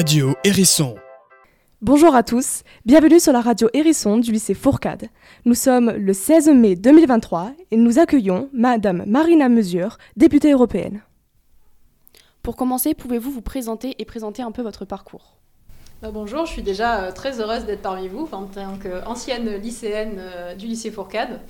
Radio Hérisson. Bonjour à tous, bienvenue sur la radio Hérisson du lycée Fourcade. Nous sommes le 16 mai 2023 et nous accueillons Madame Marina Mesure, députée européenne. Pour commencer, pouvez-vous vous présenter et présenter un peu votre parcours? Bah, bonjour, je suis déjà euh, très heureuse d'être parmi vous en tant qu'ancienne lycéenne euh, du lycée Fourcade.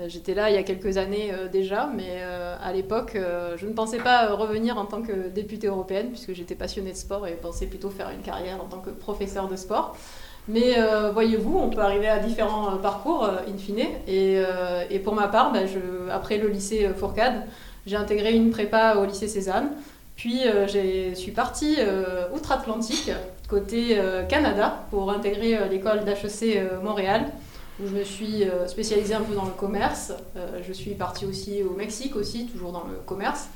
Euh, j'étais là il y a quelques années déjà, mais à l'époque, je ne pensais pas revenir en tant que députée européenne, puisque j'étais passionnée de sport et pensais plutôt faire une carrière en tant que professeur de sport. Mais voyez-vous, on peut arriver à différents parcours, in fine. Et, pour ma part, bah, après le lycée Fourcade, j'ai intégré une prépa au lycée Cézanne. Puis je suis partie outre-Atlantique côté euh, Canada pour intégrer euh, l'école d'HEC euh, Montréal où je me suis spécialisée un peu dans le commerce. je suis partie aussi au Mexique aussi, toujours dans le commerce.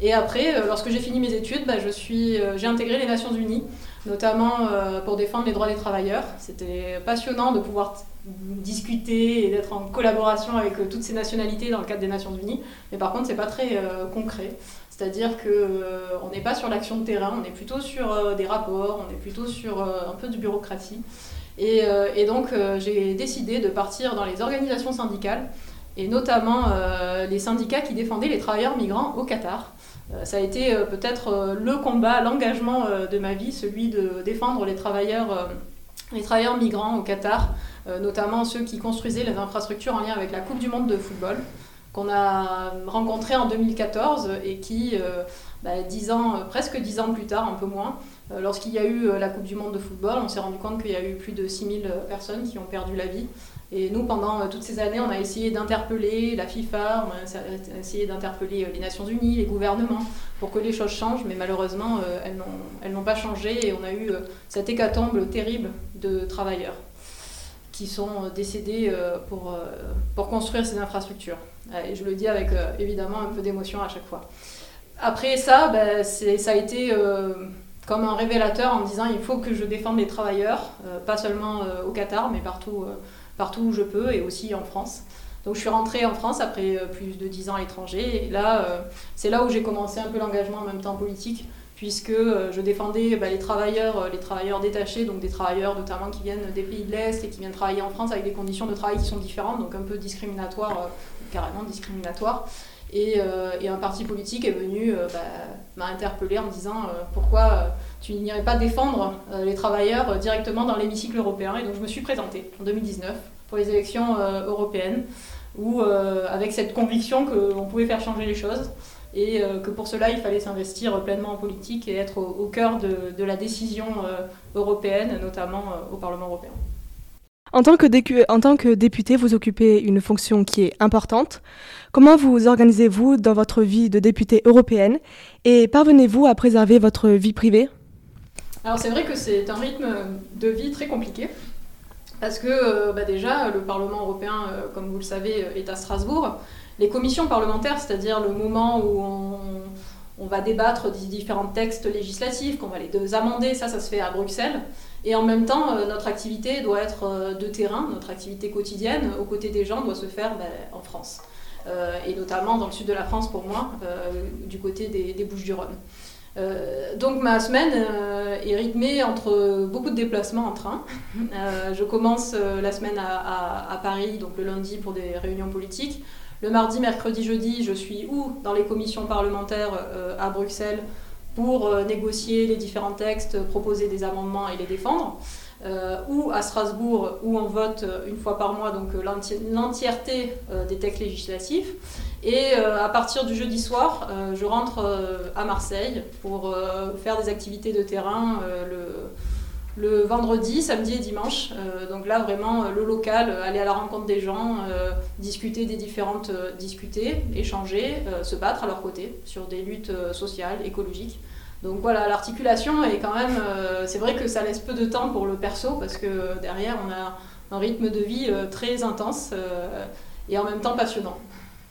Et après, lorsque j'ai fini mes études, bah, j'ai intégré les Nations Unies, notamment pour défendre les droits des travailleurs. C'était passionnant de pouvoir discuter et d'être en collaboration avec toutes ces nationalités dans le cadre des Nations Unies. Mais par contre, c'est pas très concret. C'est-à-dire qu'on euh, n'est pas sur l'action de terrain, on est plutôt sur euh, des rapports, on est plutôt sur euh, un peu de bureaucratie. Et, donc j'ai décidé de partir dans les organisations syndicales, et notamment les syndicats qui défendaient les travailleurs migrants au Qatar. ça a été peut-être le combat, l'engagement de ma vie, celui de défendre les travailleurs, les travailleurs migrants au Qatar, notamment ceux qui construisaient les infrastructures en lien avec la Coupe du Monde de football qu'on a rencontré en 2014 et qui, euh, bah, ans, euh, presque dix ans plus tard, un peu moins, euh, lorsqu'il y a eu la Coupe du Monde de football, on s'est rendu compte qu'il y a eu plus de 6000 personnes qui ont perdu la vie. Et nous, pendant toutes ces années, on a essayé d'interpeller la FIFA, on a essayé d'interpeller les Nations Unies, les gouvernements, pour que les choses changent, mais malheureusement, elles n'ont pas changé et on a eu cette hécatombe terrible de travailleurs qui sont décédés pour, construire ces infrastructures. Et je le dis avec euh, évidemment un peu d'émotion à chaque fois. Après ça, ben, ça a été euh, comme un révélateur en me disant il faut que je défende les travailleurs, euh, pas seulement au Qatar, mais partout, partout où je peux et aussi en France. Donc je suis rentrée en France après plus de 10 ans à l'étranger. Et là, c'est là où j'ai commencé un peu l'engagement en même temps politique, puisque je défendais ben, les travailleurs, les travailleurs détachés, donc des travailleurs notamment qui viennent des pays de l'Est et qui viennent travailler en France avec des conditions de travail qui sont différentes, donc un peu discriminatoires carrément Euh, et, un parti politique est venu euh, bah, m'a en me disant euh, pourquoi tu n'irais pas défendre les travailleurs directement dans l'hémicycle européen. Et donc je me suis présentée en 2019 pour les élections européennes, où, avec cette conviction qu'on pouvait faire changer les choses et que pour cela il fallait s'investir pleinement en politique et être au, cœur de, la décision européenne, notamment au Parlement européen. En tant, que député, vous occupez une fonction qui est importante. Comment vous organisez-vous dans votre vie de députée européenne et parvenez-vous à préserver votre vie privée? Alors c'est vrai que c'est un rythme de vie très compliqué parce que euh, bah, déjà le Parlement européen, euh, comme vous le savez, est à Strasbourg. Les commissions parlementaires, c'est-à-dire le moment où on, on va débattre des différents textes législatifs, qu'on va les amender, ça, ça se fait à Bruxelles. Et en même temps, euh, notre activité doit être euh, de terrain, notre activité quotidienne aux côtés des gens doit se faire ben, en France. Euh, et notamment dans le sud de la France pour moi, du côté des, Bouches-du-Rhône. donc ma semaine est rythmée entre beaucoup de déplacements en train. je commence la semaine à, à, Paris, donc le lundi pour des réunions politiques. Le mardi, mercredi, jeudi, je suis ou dans les commissions parlementaires à Bruxelles pour euh, négocier les différents textes, proposer des amendements et les défendre. Euh, ou à Strasbourg, où on vote euh, une fois par mois donc l'entièreté des textes législatifs. Et à partir du jeudi soir, je rentre à Marseille pour faire des activités de terrain le, vendredi, samedi et dimanche. donc là, vraiment, le local, aller à la rencontre des gens, discuter des différentes, discuter, échanger, se battre à leur côté sur des luttes sociales, écologiques. Donc voilà, l'articulation est quand même. Euh, c'est vrai que ça laisse peu de temps pour le perso parce que derrière, on a un rythme de vie euh, très intense euh, et en même temps passionnant.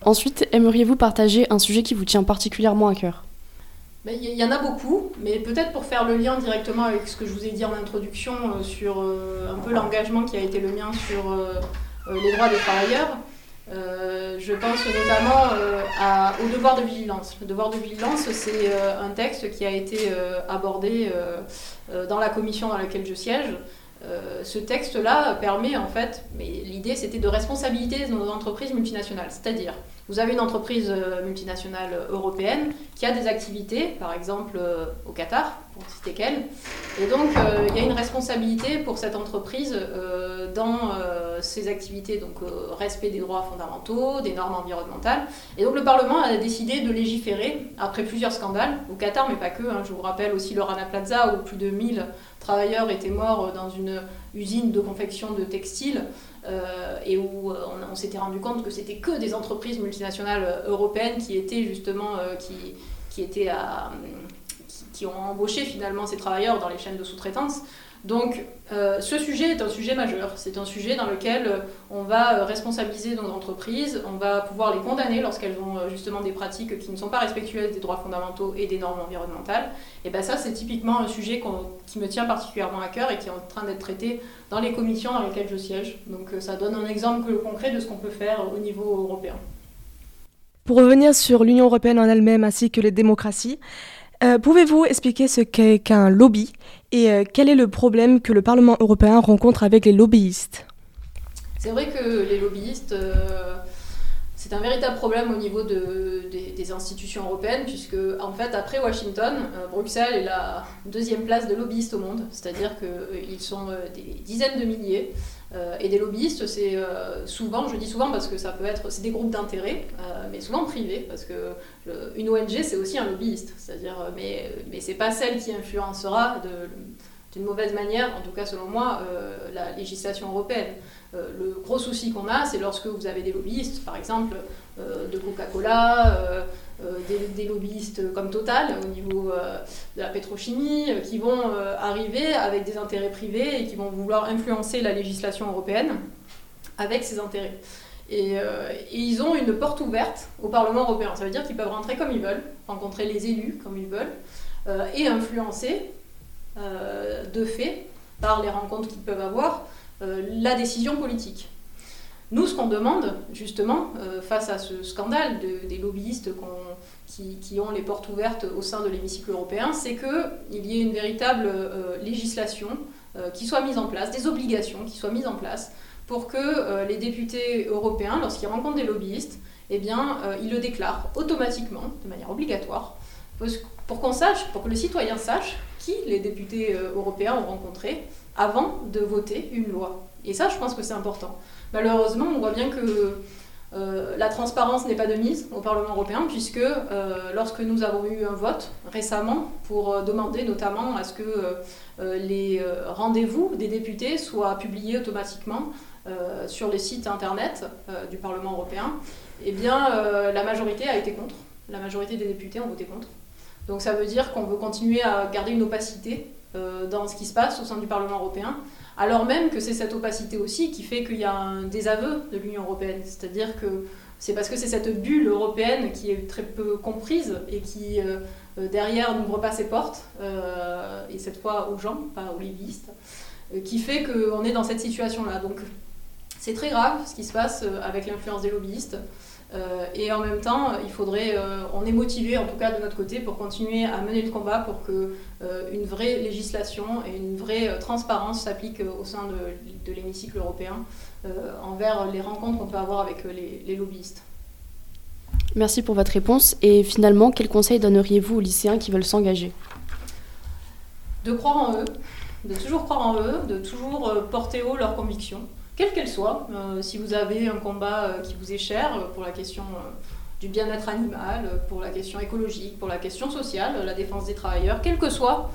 Ensuite, aimeriez-vous partager un sujet qui vous tient particulièrement à cœur? Ben, il y en a beaucoup, mais peut-être pour faire le lien directement avec ce que je vous ai dit en introduction sur un peu l'engagement qui a été le mien sur les droits des travailleurs, je pense notamment au devoir de vigilance. Le devoir de vigilance, c'est un texte qui a été abordé dans la commission dans laquelle je siège. ce texte-là permet en fait, mais l'idée c'était de responsabiliser nos entreprises multinationales, c'est-à-dire vous avez une entreprise euh, multinationale européenne qui a des activités, par exemple euh, au Qatar, pour citer qu'elle. Et donc, euh, il y a une responsabilité pour cette entreprise dans ses activités, donc respect des droits fondamentaux, des normes environnementales. Et donc, le Parlement a décidé de légiférer après plusieurs scandales, au Qatar, mais pas que. Hein. je vous rappelle aussi le Rana Plaza, où plus de 1000 travailleurs étaient morts dans une usine de confection de textiles. Euh, et où euh, on, s'était rendu compte que c'était que des entreprises multinationales euh, européennes qui étaient justement qui, qui étaient à, qui, ont embauché finalement ces travailleurs dans les chaînes de sous-traitance. Donc ce sujet est un sujet majeur, c'est un sujet dans lequel on va responsabiliser nos entreprises, on va pouvoir les condamner lorsqu'elles ont justement des pratiques qui ne sont pas respectueuses des droits fondamentaux et des normes environnementales. Et bien ça c'est typiquement un sujet qui me tient particulièrement à cœur et qui est en train d'être traité dans les commissions dans lesquelles je siège. Donc euh, ça donne un exemple concret de ce qu'on peut faire au niveau européen. Pour revenir sur l'Union européenne en elle-même ainsi que les démocraties, euh, pouvez-vous expliquer ce qu'est qu'un lobby et euh, quel est le problème que le Parlement européen rencontre avec les lobbyistes? C'est vrai que les lobbyistes, c'est un véritable problème au niveau des, institutions européennes, puisque en fait, après Washington, euh, Bruxelles est la deuxième place de lobbyistes au monde, c'est-à-dire qu'ils euh, sont euh, des dizaines de milliers. et des lobbyistes, c'est souvent, je dis souvent parce que ça peut être, c'est des groupes d'intérêt, mais souvent privés, parce que une ONG c'est aussi un lobbyiste, c'est-à-dire, mais mais c'est pas celle qui influencera d'une mauvaise manière, en tout cas selon moi, la législation européenne. Euh, le gros souci qu'on a, c'est lorsque vous avez des lobbyistes, par exemple euh, de Coca-Cola, euh, des, lobbyistes comme Total au niveau de la pétrochimie, qui vont arriver avec des intérêts privés et qui vont vouloir influencer la législation européenne avec ces intérêts. Et, ils ont une porte ouverte au Parlement européen. Ça veut dire qu'ils peuvent rentrer comme ils veulent, rencontrer les élus comme ils veulent, et influencer de fait, par les rencontres qu'ils peuvent avoir, la décision politique. Nous, ce qu'on demande, justement, euh, face à ce scandale des lobbyistes qui, ont les portes ouvertes au sein de l'hémicycle européen, c'est qu'il y ait une véritable euh, législation qui soit mise en place, des obligations qui soient mises en place pour que les députés européens, lorsqu'ils rencontrent des lobbyistes, eh bien, ils le déclarent automatiquement, de manière obligatoire, pour qu'on sache, pour que le citoyen sache qui les députés européens ont rencontré avant de voter une loi. Et ça, je pense que c'est important. Malheureusement, on voit bien que euh, la transparence n'est pas de mise au Parlement européen, puisque euh, lorsque nous avons eu un vote récemment pour euh, demander notamment à ce que les rendez-vous des députés soient publiés automatiquement sur les sites internet du Parlement européen, eh bien, la majorité a été contre. La majorité des députés ont voté contre. Donc ça veut dire qu'on veut continuer à garder une opacité euh, dans ce qui se passe au sein du Parlement européen, alors même que c'est cette opacité aussi qui fait qu'il y a un désaveu de l'Union européenne. C'est-à-dire que c'est parce que c'est cette bulle européenne qui est très peu comprise et qui, euh, euh, derrière, n'ouvre pas ses portes, et cette fois aux gens, pas aux lobbyistes, qui fait qu'on est dans cette situation-là. Donc c'est très grave ce qui se passe avec l'influence des lobbyistes. Euh, et en même temps, il faudrait, euh, on est motivé en tout cas de notre côté pour continuer à mener le combat pour que euh, une vraie législation et une vraie transparence s'appliquent au sein de, l'hémicycle européen envers les rencontres qu'on peut avoir avec les, les, lobbyistes. Merci pour votre réponse. Et finalement, quel conseil donneriez-vous aux lycéens qui veulent s'engager? De croire en eux, de toujours croire en eux, de toujours porter haut leurs convictions quelle qu'elle soit. Euh, si vous avez un combat euh, qui vous est cher euh, pour la question du bien-être animal, pour la question écologique, pour la question sociale, la défense des travailleurs, quelles que soient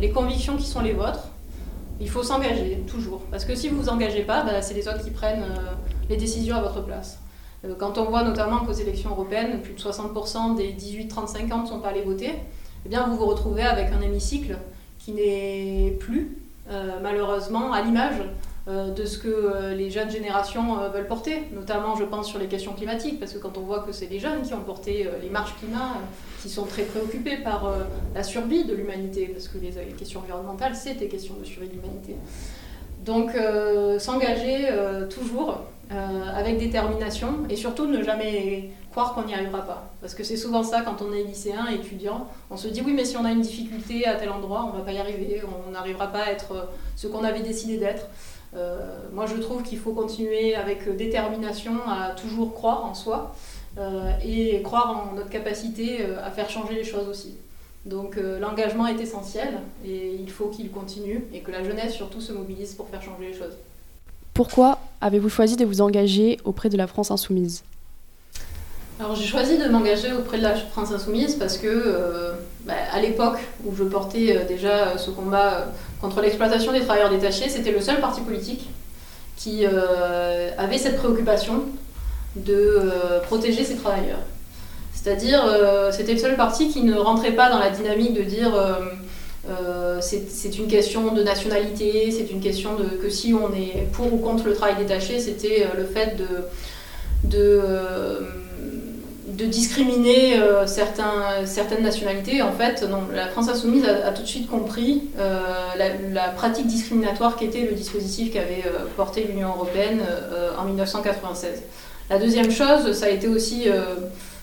les convictions qui sont les vôtres, il faut s'engager toujours. Parce que si vous ne vous engagez pas, bah, c'est les autres qui prennent les décisions à votre place. quand on voit notamment qu'aux élections européennes, plus de 60% des 18-35 ans ne sont pas allés voter, eh bien vous vous retrouvez avec un hémicycle qui n'est plus, malheureusement, à l'image de ce que euh, les jeunes générations euh, veulent porter, notamment je pense sur les questions climatiques, parce que quand on voit que c'est les jeunes qui ont porté les marches climat, qui sont très préoccupés par la survie de l'humanité, parce que les, questions environnementales, c'est des questions de survie de l'humanité. Donc s'engager toujours avec détermination et surtout ne jamais croire qu'on n'y arrivera pas. Parce que c'est souvent ça quand on est lycéen, étudiant, on se dit oui mais si on a une difficulté à tel endroit, on ne va pas y arriver, on n'arrivera pas à être ce qu'on avait décidé d'être. Moi je trouve qu'il faut continuer avec détermination à toujours croire en soi et croire en notre capacité à faire changer les choses aussi. Donc euh, l'engagement est essentiel et il faut qu'il continue et que la jeunesse surtout se mobilise pour faire changer les choses. Pourquoi avez-vous choisi de vous engager auprès de la France insoumise? Alors j'ai choisi de m'engager auprès de la France insoumise parce que euh, bah, à l'époque où je portais euh, déjà ce combat contre l'exploitation des travailleurs détachés, c'était le seul parti politique qui avait cette préoccupation de protéger ces travailleurs. C'est-à-dire, euh, c'était le seul parti qui ne rentrait pas dans la dynamique de dire euh, euh, c'est une question de nationalité, c'est une question de que si on est pour ou contre le travail détaché, c'était le fait de, de discriminer certains, certaines nationalités. En fait, la France insoumise a, tout de suite compris la, la, pratique discriminatoire qu'était le dispositif qu'avait porté l'Union européenne en 1996. La deuxième chose, ça a été aussi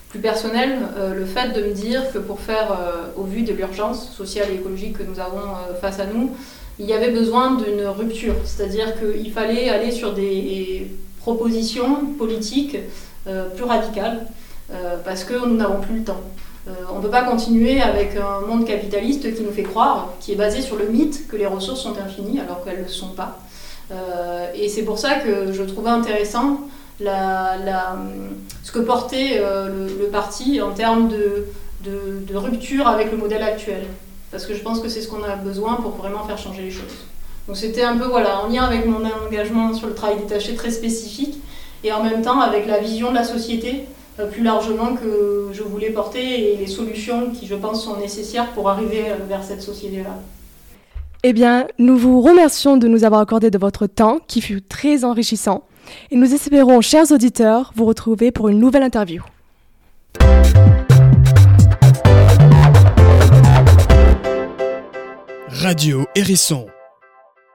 plus personnel, euh, le fait de me dire que pour faire, euh, au vu de l'urgence sociale et écologique que nous avons euh, face à nous, il y avait besoin d'une rupture, c'est-à-dire qu'il fallait aller sur des propositions politiques plus radicales, parce que nous n'avons plus le temps. on ne peut pas continuer avec un monde capitaliste qui nous fait croire, qui est basé sur le mythe que les ressources sont infinies alors qu'elles ne le sont pas. et c'est pour ça que je trouvais intéressant ce que portait euh, le, parti en termes de, de, rupture avec le modèle actuel. Parce que je pense que c'est ce qu'on a besoin pour vraiment faire changer les choses. Donc c'était un peu voilà, en lien avec mon engagement sur le travail détaché très spécifique et en même temps avec la vision de la société euh, plus largement que je voulais porter et les solutions qui je pense sont nécessaires pour arriver euh, vers cette société-là. Eh bien, nous vous remercions de nous avoir accordé de votre temps qui fut très enrichissant. Et nous espérons, chers auditeurs, vous retrouver pour une nouvelle interview. Radio Hérisson